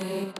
away.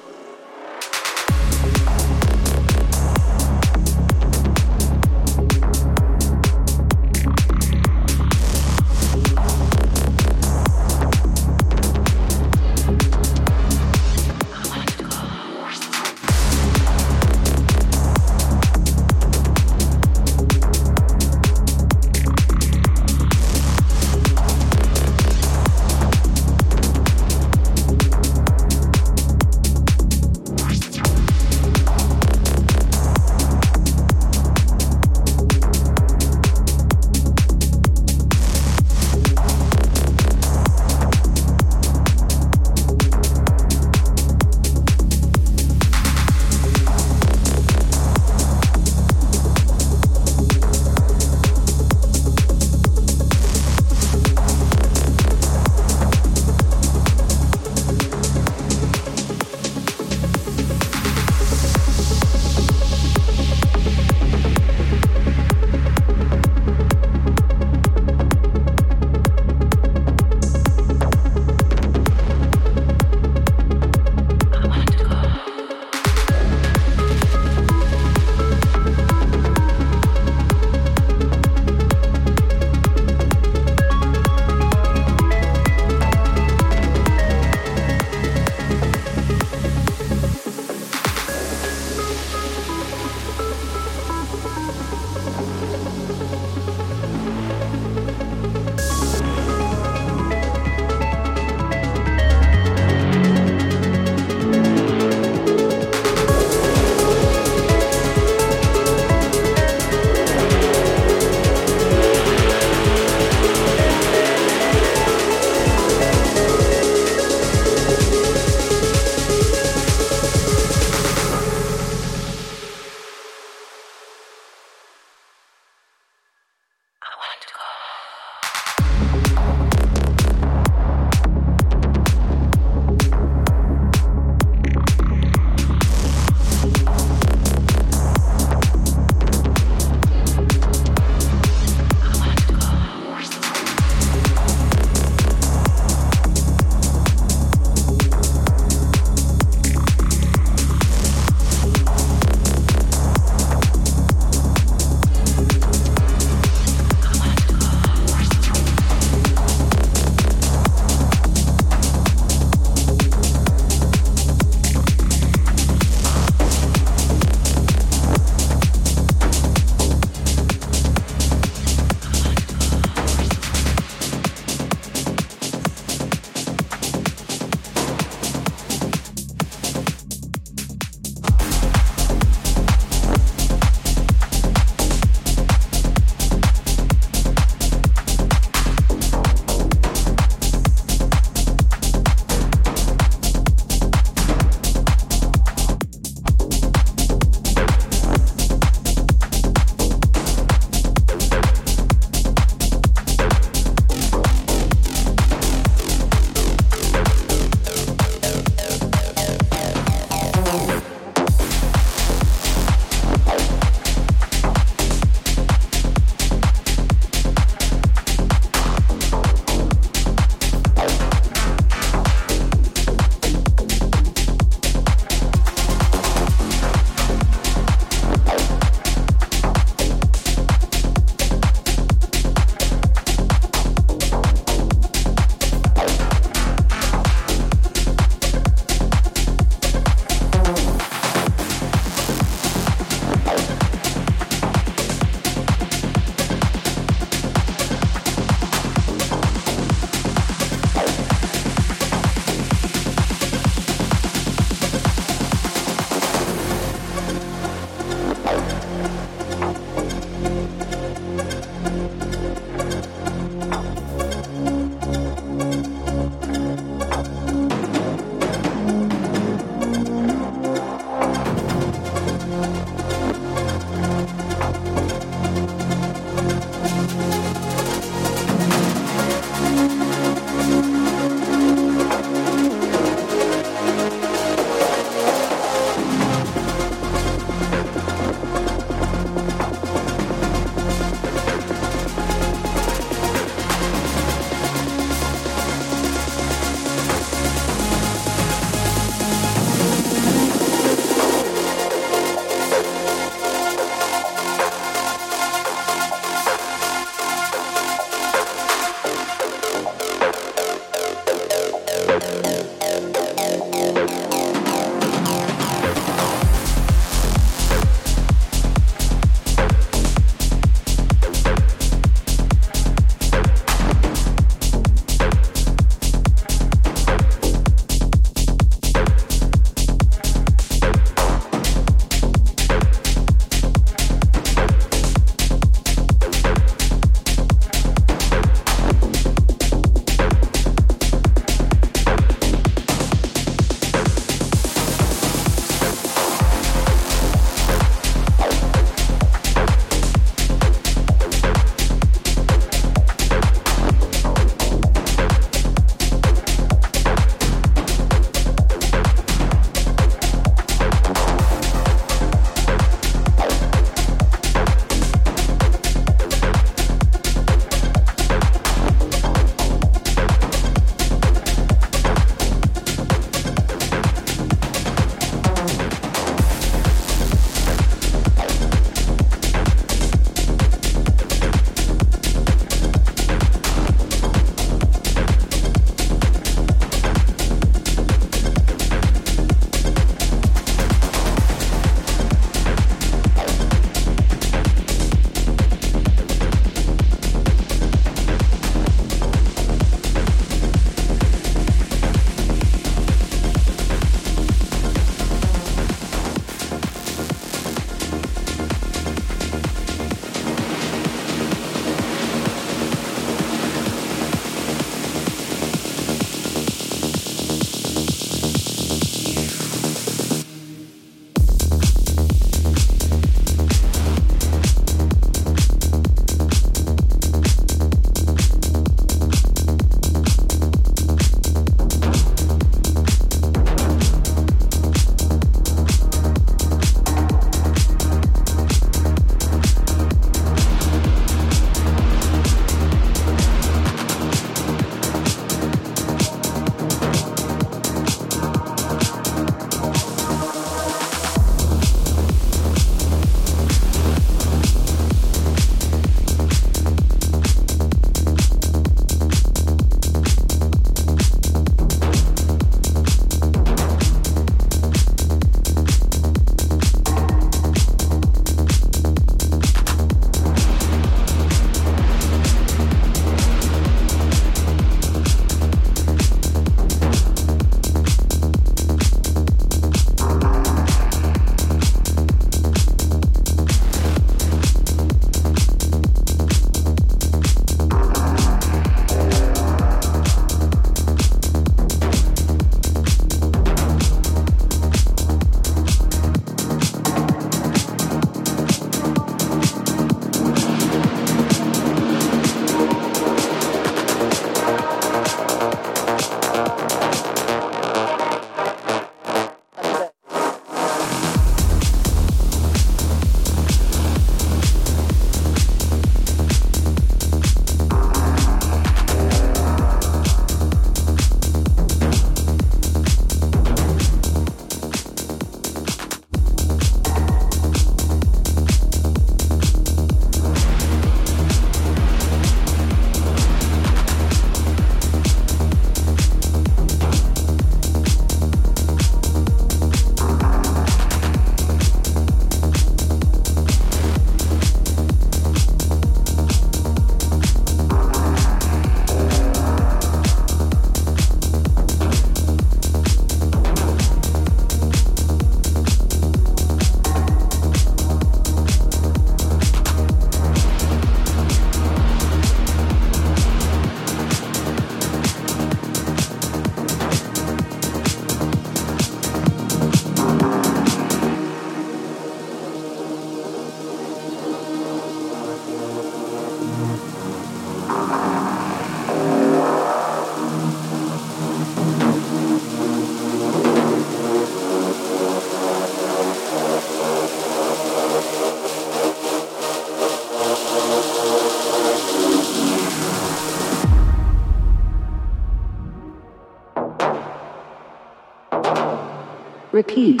Repeat.